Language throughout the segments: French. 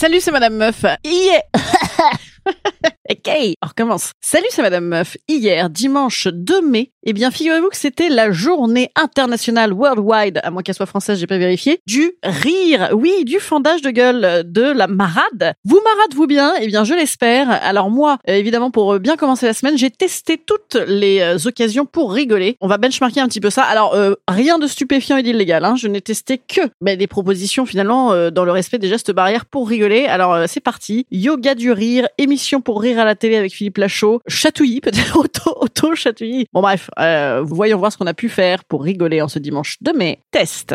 Salut, c'est Madame Meuf. Yeah. ok, on recommence. Salut, c'est Madame Meuf. Hier, dimanche 2 mai, eh bien, figurez-vous que c'était la journée internationale worldwide, à moins qu'elle soit française, j'ai pas vérifié, du rire. Oui, du fondage de gueule de la marade. Vous marade-vous bien? Eh bien, je l'espère. Alors moi, euh, évidemment, pour bien commencer la semaine, j'ai testé toutes les euh, occasions pour rigoler. On va benchmarker un petit peu ça. Alors, euh, rien de stupéfiant et d'illégal. Hein. Je n'ai testé que mais des propositions finalement euh, dans le respect des gestes barrières pour rigoler. Alors, euh, c'est parti. Yoga du rire, émission pour rire à la télé avec Philippe Lachaud, chatouillis, peut-être auto, auto chatouillis. Bon bref, euh, voyons voir ce qu'on a pu faire pour rigoler en ce dimanche de mai. Test.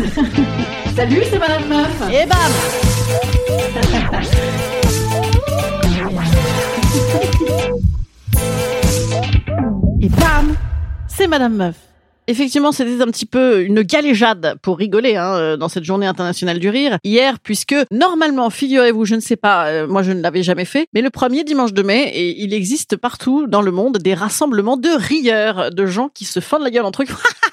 Salut, c'est Madame Meuf. Et bam Et bam C'est Madame Meuf. Effectivement, c'était un petit peu une galéjade pour rigoler hein, euh, dans cette journée internationale du rire hier, puisque normalement, figurez-vous, je ne sais pas, euh, moi je ne l'avais jamais fait, mais le premier dimanche de mai, et il existe partout dans le monde des rassemblements de rieurs, de gens qui se fendent la gueule entre eux.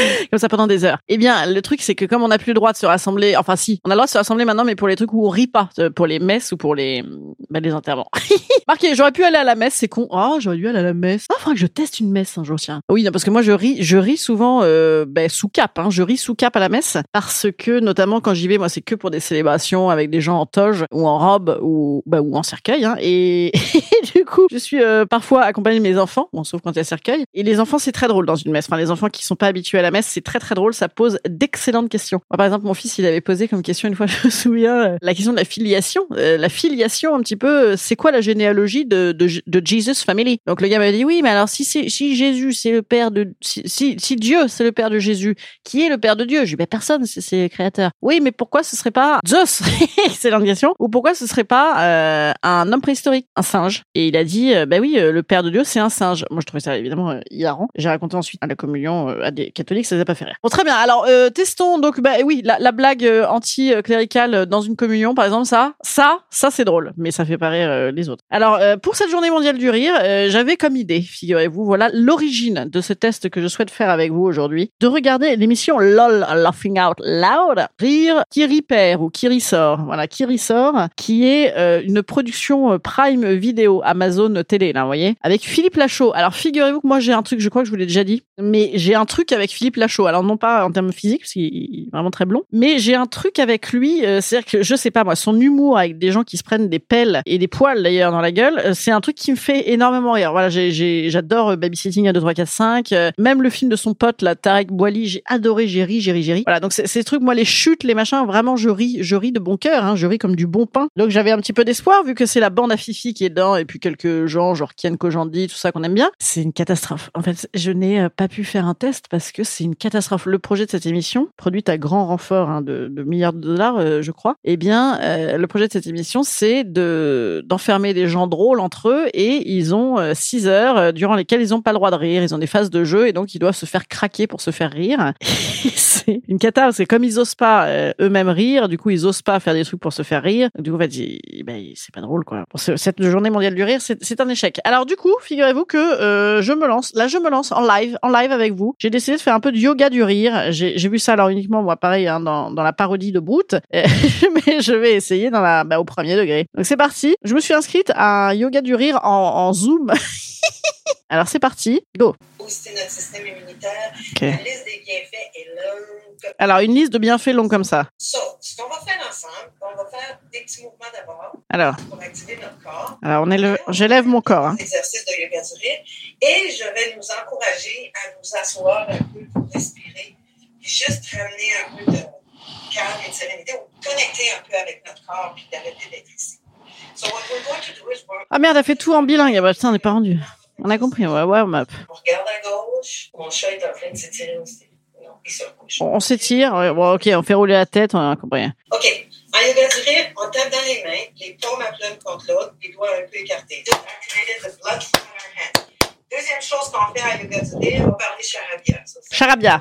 comme ça pendant des heures. Eh bien, le truc, c'est que comme on n'a plus le droit de se rassembler, enfin si, on a le droit de se rassembler maintenant, mais pour les trucs où on rit pas, euh, pour les messes ou pour les, bah, les enterrements. Marqué, j'aurais pu aller à la messe, c'est con. Oh, j'aurais dû aller à la messe. Ah, faudrait que je teste une messe un jour, tiens. Oui, non, parce que moi, je ris, je ris souvent, euh, ben, sous cap, hein. Je ris sous cap à la messe parce que, notamment quand j'y vais, moi, c'est que pour des célébrations avec des gens en toge ou en robe ou, bah, ou en cercueil, hein. Et, du coup, je suis euh, parfois accompagnée de mes enfants, bon, sauf quand il y a cercueil. Et les enfants, c'est très drôle dans une messe. Enfin, les enfants qui sont pas habitués à la messe, c'est très très drôle. Ça pose d'excellentes questions. Par exemple, mon fils, il avait posé comme question une fois, je me souviens, euh, la question de la filiation. Euh, la filiation, un petit peu, euh, c'est quoi la généalogie de, de, de Jesus Family? Donc le gars m'a dit oui, mais alors si si Jésus c'est le père de si, si, Dieu c'est le père de Jésus, qui est le père de Dieu? Je dis ben personne, c'est le créateur. Oui, mais pourquoi ce serait pas Zeus? C'est question. Ou pourquoi ce serait pas euh, un homme préhistorique, un singe? Et il a dit euh, ben oui, euh, le père de Dieu c'est un singe. Moi je trouvais ça évidemment euh, hilarant. J'ai raconté ensuite à la communion à des catholiques, ça les a pas fait rire. Bon très bien. Alors euh, testons donc bah oui la, la blague anti-cléricale dans une communion par exemple ça ça ça c'est drôle mais ça fait pas rire euh, les autres. Alors euh, pour cette journée mondiale du rire j'avais comme idée figurez-vous voilà l'origine de ce test que je souhaite faire avec vous aujourd'hui de regarder l'émission LOL Laughing Out Loud rire qui ripère ou qui ressort voilà qui ressort qui est une production Prime Vidéo Amazon Télé là vous voyez avec Philippe Lachaud. Alors figurez-vous que moi j'ai un truc je crois que je vous l'ai déjà dit mais j'ai un truc avec Philippe Lachaud. Alors non pas en termes physiques parce qu'il est vraiment très blond, mais j'ai un truc avec lui, euh, c'est-à-dire que je sais pas moi, son humour avec des gens qui se prennent des pelles et des poils d'ailleurs dans la gueule, euh, c'est un truc qui me fait énormément rire. Voilà, j'adore euh, Babysitting à 2, 3, 4, 5, euh, même le film de son pote là, Tarek Boili, j'ai adoré, j'ai ri, j'ai ri, j'ai ri. Voilà, donc ces trucs, moi les chutes, les machins, vraiment je ris, je ris de bon cœur, hein, je ris comme du bon pain. Donc j'avais un petit peu d'espoir vu que c'est la bande à Fifi qui est dedans puis quelques gens genre Kian Kojandi, tout ça qu'on aime bien. C'est une catastrophe. En fait, je n'ai euh, pas pu faire un test parce que c'est une catastrophe. Le projet de cette émission, produite à grand renfort hein, de, de milliards de dollars, euh, je crois, eh bien, euh, le projet de cette émission, c'est de d'enfermer des gens drôles entre eux et ils ont euh, six heures euh, durant lesquelles ils n'ont pas le droit de rire. Ils ont des phases de jeu et donc ils doivent se faire craquer pour se faire rire. c'est une cata. C'est comme ils osent pas euh, eux-mêmes rire, du coup ils osent pas faire des trucs pour se faire rire. Du coup, en fait, ben, c'est pas drôle quoi. Cette journée mondiale du rire, rire, c'est un échec. Alors du coup, figurez-vous que euh, je me lance, là je me lance en live, en live avec vous. J'ai décidé de faire un peu de yoga du rire. J'ai vu ça alors uniquement moi pareil hein, dans, dans la parodie de Brute, mais je vais essayer dans la bah, au premier degré. Donc c'est parti. Je me suis inscrite à un yoga du rire en, en Zoom. alors c'est parti, go. booster notre système immunitaire. La liste des bienfaits est longue. Alors une liste de bienfaits longs comme ça. So, ce qu'on va faire ensemble, on va faire des petits mouvements d'abord Alors, pour activer notre corps. alors on j'élève mon corps. Hein. Des exercices de yoga du rire. Et je vais nous encourager à nous asseoir un peu pour respirer. Puis juste ramener un peu de calme et de sérénité ou connecter un peu avec notre corps puis d'arrêter d'être ici. So what we're going to do is we're- Ah merde, elle fait tout en bilingue. Ah bah putain, on n'est pas rendu. On a compris, ouais, warm up. on regarde à gauche. Mon chat est en train de s'étirer aussi. On, s'étire. bon, ok, on fait rouler la tête, on a compris. OK. En yoga du rire, on tape dans les mains, les paumes à l'une contre l'autre, les doigts un peu écartés. Deuxième chose qu'on fait en yoga du rire, on va parler charabia. Charabia.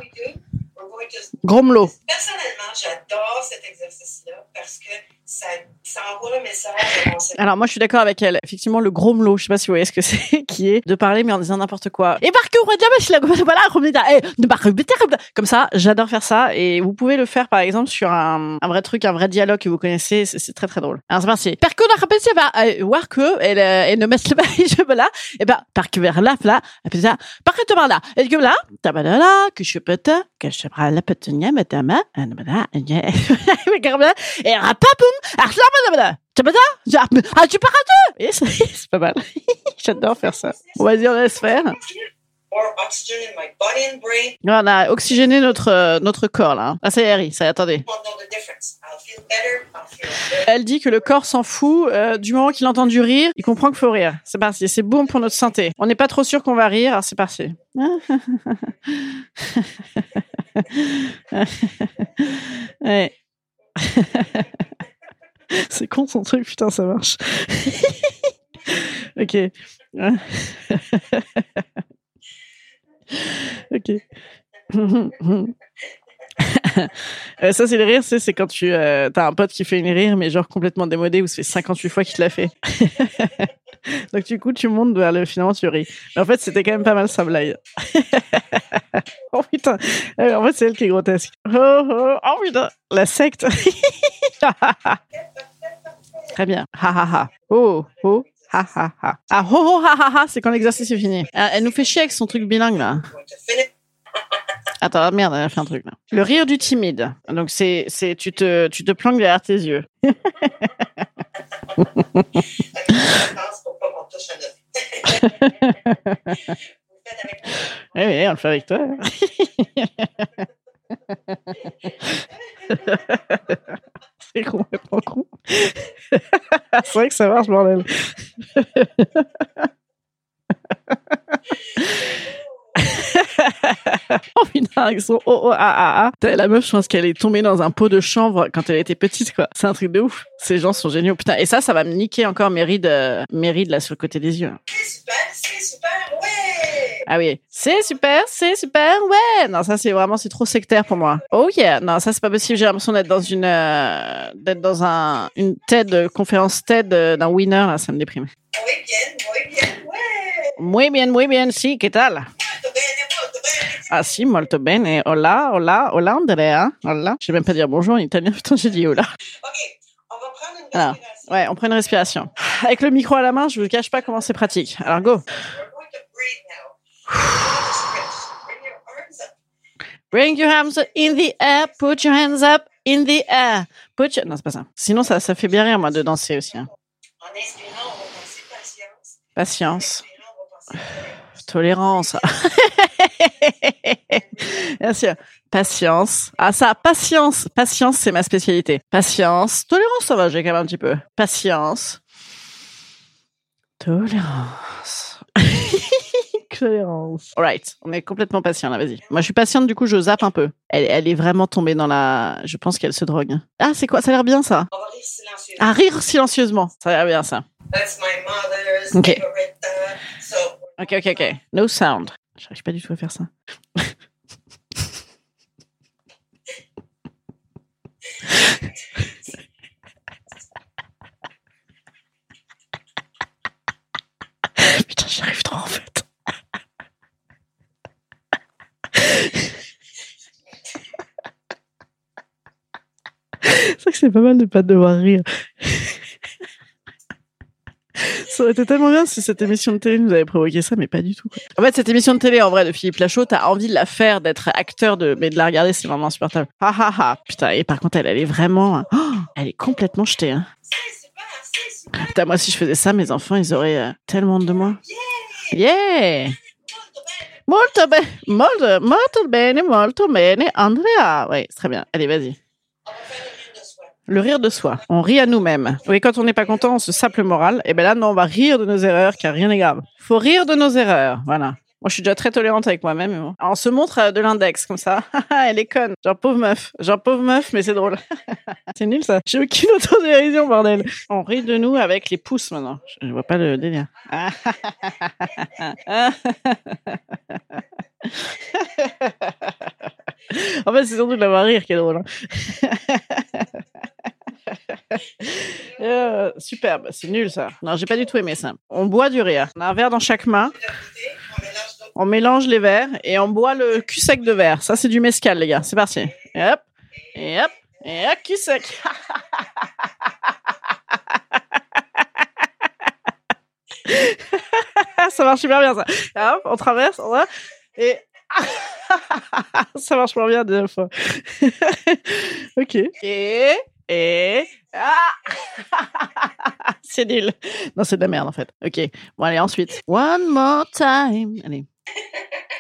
Gromelot. Personnellement, j'adore cet exercice-là parce que ça, ça envoie le message. Alors moi je suis d'accord avec elle. Effectivement le gromelot, je sais pas si vous voyez ce que c'est, qui est de parler mais en disant n'importe quoi. Et par que voilà, de parler- comme ça, j'adore faire ça et vous pouvez le faire par exemple sur un, un vrai truc, un vrai dialogue que vous connaissez, c'est très très drôle. Alors c'est parti. Par que la va voir que elle euh, elle ne met pas les cheveux là et ben par que vers là là et puis ça par que là et que là que je peux madame et rapapoum ah ah c'est c'est pas mal. J'adore faire ça. On va dire on laisse faire. On a oxygéné notre euh, notre corps là ah ça y est ça y est, attendez. Elle dit que le corps s'en fout euh, du moment qu'il entend du rire il comprend qu'il faut rire. C'est parti c'est bon pour notre santé. On n'est pas trop sûr qu'on va rire alors c'est parti ouais. c'est con son truc putain ça marche ok ok Euh, ça, c'est le rire, c'est quand tu euh, as un pote qui fait une rire, mais genre complètement démodé, où ça fait 58 fois qu'il te l'a fait. Donc, du coup, tu montes vers le finalement, tu ris. Mais en fait, c'était quand même pas mal sa blague. oh putain. Euh, En fait, c'est elle qui est grotesque. Oh, oh, oh putain. La secte. Très bien. Ha ha ha. Oh, oh. Ha ha ha. Ah, ho ho ha ha ha, c'est quand l'exercice est fini. Ah, Elle nous fait chier avec son truc bilingue là. Attends, merde, elle a fait un truc là. Le rire du timide. Donc c'est c'est tu te tu te planques derrière tes yeux. Je pense pour pas qu'on touche à notre. Vous faites avec moi. Oui, oui, on le fait avec toi. c'est complètement con. c'est vrai que ça marche, bordel. oh avec son oh oh ah ah ah. La meuf, je pense qu'elle est tombée dans un pot de chanvre quand elle était petite, quoi. C'est un truc de ouf. Ces gens sont géniaux. Putain, et ça, ça va me niquer encore mes rides, euh, mes rides là sur le côté des yeux. C'est super, c'est super, ouais! Ah oui, c'est super, c'est super, ouais. Non, ça c'est vraiment c'est trop sectaire pour moi. Oh yeah, non, ça c'est pas possible. J'ai l'impression d'être dans une euh, d'être dans un une TED conférence TED euh, d'un winner là, ça me déprime. Muy bien, muy bien, ouais! Muy bien, muy bien, si, ¿qué tal? Ah si, molto bene. Hola, hola, hola Andrea. Hola. Je sais même pas dire bonjour en italien. Putain, j'ai dit hola. OK, on va prendre une Alors, respiration. ouais, on prend une respiration. Avec le micro à la main, je vous cache pas comment c'est pratique. Alors go. We're going to breathe now. Stretch. Bring your arms up. Bring your hands up in the air. Put your hands up in the air. Put your... Non, c'est pas ça. Sinon, ça, ça fait bien rire, moi, de danser aussi. hein. En inspirant, on va penser patience. Patience. Tolérance. Bien sûr. Patience. Ah ça, patience. Patience, c'est ma spécialité. Patience. Tolérance, ça va, j'ai quand même un petit peu. Patience. Tolérance. Tolérance. Alright, on est complètement patient là, vas-y. Moi je suis patiente, du coup je zappe un peu. Elle, elle est vraiment tombée dans la... Je pense qu'elle se drogue. Ah c'est quoi? Ça a l'air bien ça On va rire silencieusement. Ah rire silencieusement. Ça a l'air bien ça. That's my mother's OK. Ok, ok, ok. No sound. J'arrive pas du tout à faire ça. Putain, j'y arrive trop en fait. C'est vrai que c'est pas mal de pas devoir rire. Ça aurait été tellement bien si cette émission de télé nous avait provoqué ça, mais pas du tout. En fait, cette émission de télé, en vrai, de Philippe Lachaud, t'as envie de la faire, d'être acteur, de, mais de la regarder, c'est vraiment insupportable. Ha ha ha. Putain, et par contre, elle, elle est vraiment, oh, elle est complètement jetée. Hein. Putain, moi, si je faisais ça, mes enfants, ils auraient euh, tellement de moi. Yeah! Molto bene, molto, molto bene, molto bene, Andrea. Oui, très bien. Allez, vas-y. On va faire le rire de soi. Le rire de soi. On rit à nous-mêmes. Oui, quand on n'est pas content, on se sape le moral. Et ben là, non, on va rire de nos erreurs, car rien n'est grave. Faut rire de nos erreurs. Voilà. Moi, je suis déjà très tolérante avec moi-même. on se montre euh, de l'index, comme ça. Elle est conne. Genre pauvre meuf. Genre pauvre meuf, mais c'est drôle. c'est nul, ça. J'ai aucune autodérision, bordel. On rit de nous avec les pouces, maintenant. Je vois pas le délire. en fait, c'est surtout de l'avoir rire qui est drôle. hein. Euh, superbe, c'est nul ça. Non, j'ai pas du tout aimé ça. On boit du rire. On a un verre dans chaque main. On mélange les verres et on boit le cul sec de verre. Ça, c'est du mescal, les gars. C'est parti. Et hop, et hop, et hop, cul sec. ça marche super bien, ça. Et hop, on traverse, on va, et ça marche pas bien deuxième fois. ok. Et et? Ah c'est nul. Non, c'est de la merde en fait. Ok. Bon allez ensuite. One more time. Allez.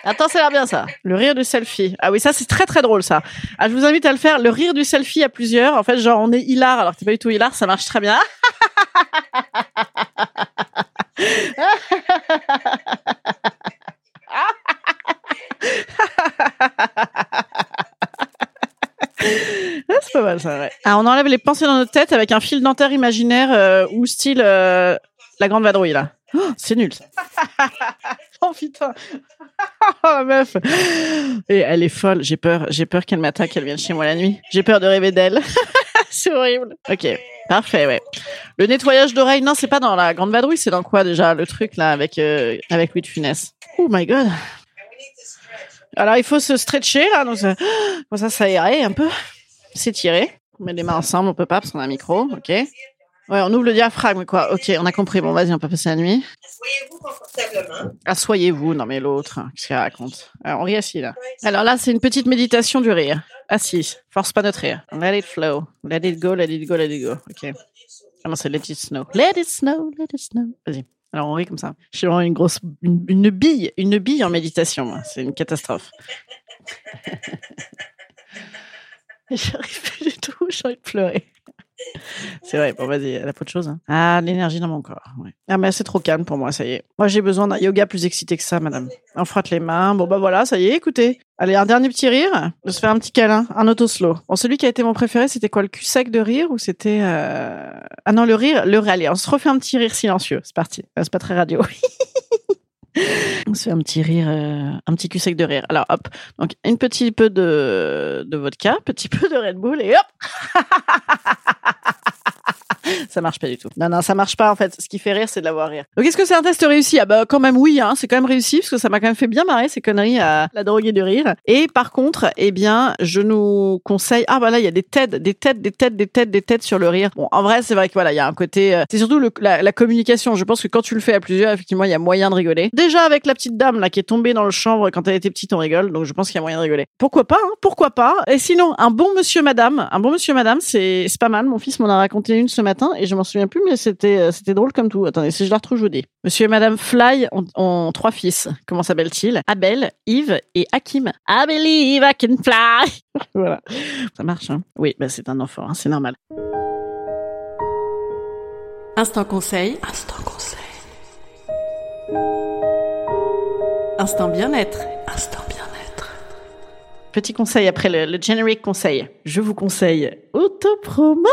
Attends, ça a l'air bien ça. Le rire du selfie. Ah oui, ça c'est très très drôle ça. Ah, je vous invite à le faire. Le rire du selfie à plusieurs. En fait, genre on est hilar alors que t'es pas du tout hilar, ça marche très bien. C'est pas mal ça, ouais. Ah, on enlève les pensées dans notre tête avec un fil dentaire imaginaire euh, ou style euh, la grande vadrouille là. Oh, c'est nul. ça. oh putain. Oh, la meuf. Et elle est folle. J'ai peur. J'ai peur qu'elle m'attaque, qu'elle vienne chez moi la nuit. J'ai peur de rêver d'elle. c'est horrible. Ok. Parfait, ouais. Le nettoyage d'oreilles, non, c'est pas dans la grande vadrouille, c'est dans quoi déjà le truc là avec euh, avec Louis de Funès? Oh my god. Alors il faut se stretcher là, donc ça, ça s'aérer un peu, s'étirer. On met les mains ensemble, on peut pas parce qu'on a un micro, ok. Ouais, on ouvre le diaphragme quoi. Ok, on a compris. Bon, vas-y, on peut passer la nuit. Asseyez-vous confortablement. Assoyez-vous. Non mais l'autre, hein, qu'est-ce qu'elle raconte? Alors, On rit assis là. Alors là, c'est une petite méditation du rire. Assis. Force pas notre rire. Let it flow. Let it go. Let it go. Let it go. Ok. Ah non, c'est let it snow? Let it snow. Let it snow. Vas-y. Alors on rit comme ça. Je suis vraiment une grosse, une, une bille, une bille en méditation. moi. C'est une catastrophe. J'arrive plus du tout. J'ai envie de pleurer. C'est vrai. Bon, vas-y. Elle a pas de choses. hein. Ah, l'énergie dans mon corps. ouais. Ah, mais c'est trop calme pour moi. Ça y est. Moi, j'ai besoin d'un yoga plus excité que ça, madame. On frotte les mains. Bon, bah voilà. Ça y est. Écoutez. Allez, un dernier petit rire. De se faire un petit câlin. Un auto-slow. Bon, celui qui a été mon préféré, c'était quoi? Le cul sec de rire ou c'était, euh... ah non, le rire, le rire. Allez, on se refait un petit rire silencieux. C'est parti. Euh, C'est pas très radio. On se fait un petit rire, euh, un petit cul sec de rire. Alors hop, donc une petit peu de, de vodka, petit peu de Red Bull et hop Ça marche pas du tout. Non, non, ça marche pas en fait. Ce qui fait rire, c'est de l'avoir rire. Donc est-ce que c'est un test réussi? Ah bah quand même oui, hein, c'est quand même réussi parce que ça m'a quand même fait bien marrer ces conneries à la droguer de rire. Et par contre, eh bien, je nous conseille. Ah bah là, il y a des têtes, des têtes, des têtes, des têtes, des têtes sur le rire. Bon, en vrai, c'est vrai que voilà, il y a un côté. euh, c'est surtout le- la, la communication. Je pense que quand tu le fais à plusieurs, effectivement, il y a moyen de rigoler. Déjà avec la petite dame là qui est tombée dans le chambre quand elle était petite, on rigole. Donc je pense qu'il y a moyen de rigoler. Pourquoi pas hein, Pourquoi pas? Et sinon, un bon monsieur madame, un bon monsieur madame, c'est c'est pas mal. Mon fils m'en a raconté une ce et je m'en souviens plus, mais c'était euh, c'était drôle comme tout. Attendez, si je la retrouve, je vous dis. Monsieur et Madame Fly ont, trois fils. Comment s'appellent-ils? Abel, Yves et Hakim. I believe I can fly. voilà, ça marche. Hein? Oui, bah c'est un enfant, hein, c'est normal. Instant conseil. Instant conseil. Instant bien-être. Instant. Petit conseil après le, generic conseil. Je vous conseille autopromo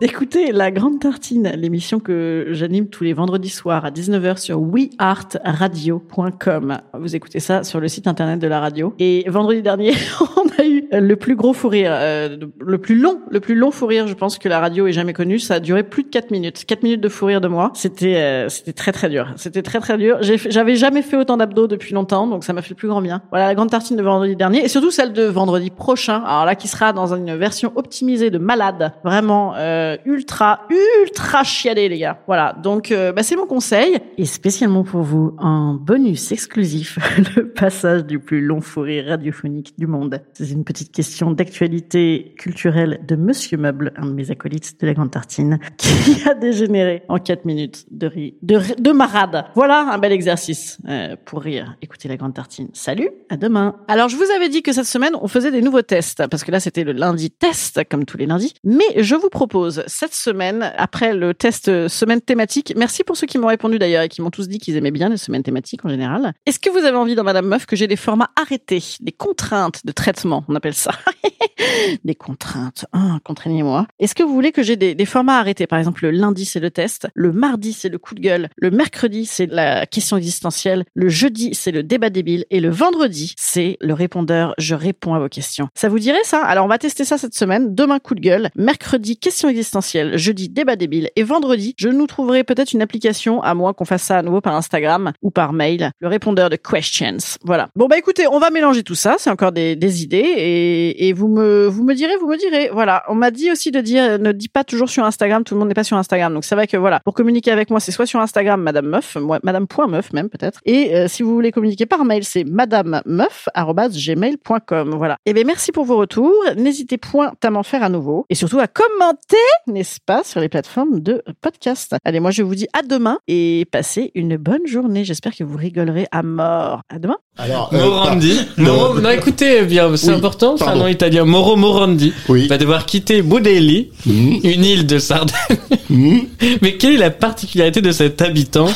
d'écouter La Grande Tartine, l'émission que j'anime tous les vendredis soirs à 19h sur weartradio.com. Vous écoutez ça sur le site internet de la radio. Et vendredi dernier, on le plus gros fou rire, euh, le plus long, le plus long fou rire, je pense que la radio ait jamais connu. Ça a duré plus de 4 minutes. 4 minutes de fou rire de moi. C'était, euh, c'était très très dur. C'était très très dur. J'avais jamais fait autant d'abdos depuis longtemps, donc ça m'a fait plus grand bien. Voilà la grande tartine de vendredi dernier et surtout celle de vendredi prochain. Alors là, qui sera dans une version optimisée de malade, vraiment euh, ultra ultra chiadé les gars. Voilà, donc euh, bah, c'est mon conseil et spécialement pour vous en bonus exclusif le passage du plus long fou rire radiophonique du monde. C'est une petite question d'actualité culturelle de Monsieur Meuble, un de mes acolytes de la Grande Tartine, qui a dégénéré en 4 minutes de rire, de, ri- de marade. Voilà un bel exercice euh, pour rire. Écoutez la Grande Tartine. Salut, à demain. Alors je vous avais dit que cette semaine on faisait des nouveaux tests parce que là c'était le lundi test comme tous les lundis. Mais je vous propose cette semaine après le test euh, semaine thématique. Merci pour ceux qui m'ont répondu d'ailleurs et qui m'ont tous dit qu'ils aimaient bien les semaines thématiques en général. Est-ce que vous avez envie dans Madame Meuf que j'ai des formats arrêtés, des contraintes de traitement, on appelle ça. des contraintes. Ah, contraignez-moi. Est-ce que vous voulez que j'ai des, formats arrêtés Par exemple, le lundi, c'est le test. Le mardi, c'est le coup de gueule. Le mercredi, c'est la question existentielle. Le jeudi, c'est le débat débile. Et le vendredi, c'est le répondeur. Je réponds à vos questions. Ça vous dirait ça? Alors, on va tester ça cette semaine. Demain, coup de gueule. Mercredi, question existentielle. Jeudi, débat débile. Et vendredi, je nous trouverai peut-être une application, à moins qu'on fasse ça à nouveau par Instagram ou par mail. Le répondeur de questions. Voilà. Bon, bah écoutez, on va mélanger tout ça. C'est encore des idées. Et, et vous me, vous me direz, vous me direz. Voilà. On m'a dit aussi de dire, ne dis pas toujours sur Instagram. Tout le monde n'est pas sur Instagram. Donc c'est vrai que voilà, pour communiquer avec moi, c'est soit sur Instagram, Madame Meuf, moi, Madame.meuf même peut-être. Et euh, si vous voulez communiquer par mail, c'est madamemeuf@gmail.com. Voilà. Et bien merci pour vos retours. N'hésitez point à m'en faire à nouveau et surtout à commenter, n'est-ce pas, sur les plateformes de podcast. Allez, moi je vous dis à demain et passez une bonne journée. J'espère que vous rigolerez à mort. À demain. Alors, euh, Morandi. Moro, non, non, écoutez, bien, c'est Oui, important, c'est un nom italien. Moro Morandi Oui. va devoir quitter Boudelli, Mhm. une île de Sardaigne. Mhm. Mais quelle est la particularité de cet habitant?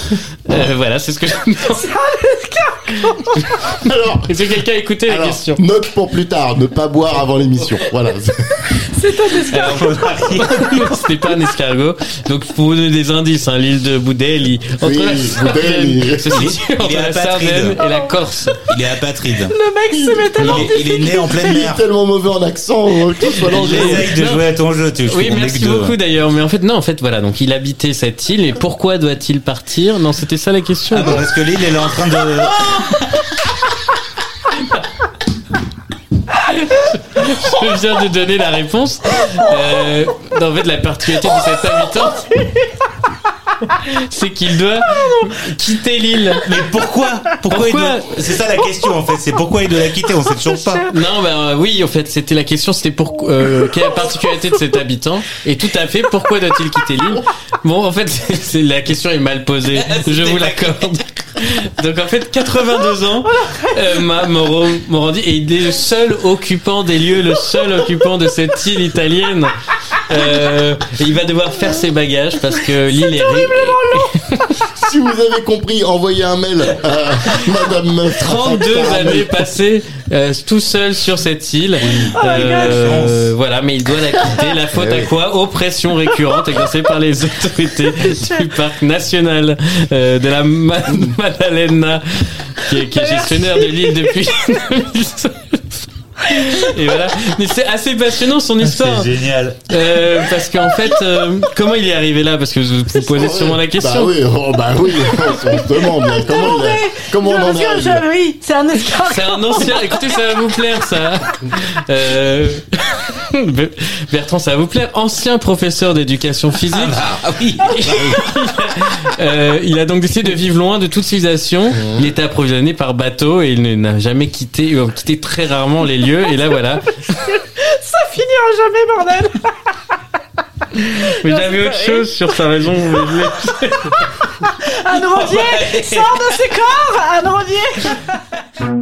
Euh, Voilà, c'est ce que je. Alors, Est-ce que quelqu'un a écouté la alors, question note pour plus tard, ne pas boire avant l'émission. Voilà. Alors, C'était pas un escargot. Donc, pour vous donner des indices, hein, l'île de Boudelli. Entre Oui, la Boudelli. Sardaigne, se situe entre Il est la. Sardaigne et la Corse. Il est apatride. Le mec se met Il est, il est né en pleine Il est mer. tellement mauvais en accent euh, que ce soit Il de jouer à ton jeu, tu Oui, merci beaucoup d'ailleurs. Mais en fait, non, en fait, voilà. Donc, il habitait cette île. Et pourquoi doit-il partir? Non, c'était ça la question. Ah bah parce que l'île, elle est en train de... Je viens de donner la réponse. Euh, en fait, la particularité de cet habitant, c'est qu'il doit quitter l'île. Mais pourquoi Pourquoi, il Pourquoi doit... C'est ça la question en fait, c'est pourquoi il doit la quitter, on sait toujours pas. Non, ben euh, oui, en fait, c'était la question, c'était pour euh, quelle est la particularité de cet habitant Et tout à fait, pourquoi doit-il quitter l'île? Bon, en fait, c'est- c'est la question est mal posée. Je vous l'accorde. Donc en fait, 82 ans, euh, Ma- Moro, Morandi, et il est le seul occupant des lieux, le seul occupant de cette île italienne. Euh, et il va devoir faire ses bagages parce que l'île est, ri- Si vous avez compris, envoyez un mail à Madame Meuf. 32 années passées euh, tout seul sur cette île. Euh, voilà, mais il doit la quitter. La faute Eh à oui. quoi Oppression récurrente exercée par les autorités du parc national euh, de la Ma- Maddalena, qui est, qui est gestionnaire de l'île depuis 2005. Et voilà, mais c'est assez passionnant son histoire. C'est génial. Euh, parce qu'en fait, euh, comment il est arrivé là? Parce que vous vous posez sûrement la question. Bah oui, oh, bah oui, on se demande là, comment, il a- comment on en est arrivé là? Oui, c'est un escargot. C'est un ancien. Écoutez, ça va vous plaire, ça. Euh... Bertrand, ça va vous plaire. Ancien professeur d'éducation physique. Ah oui. Euh, il a donc décidé de vivre loin de toute civilisation. Il était approvisionné par bateau et il n'a jamais quitté, euh, quitté très rarement les lieux. Et là, voilà. Ça finira jamais, bordel. Mais j'avais autre chose sur sa raison. Anne Rodier sort de ses corps. Anne Rodier.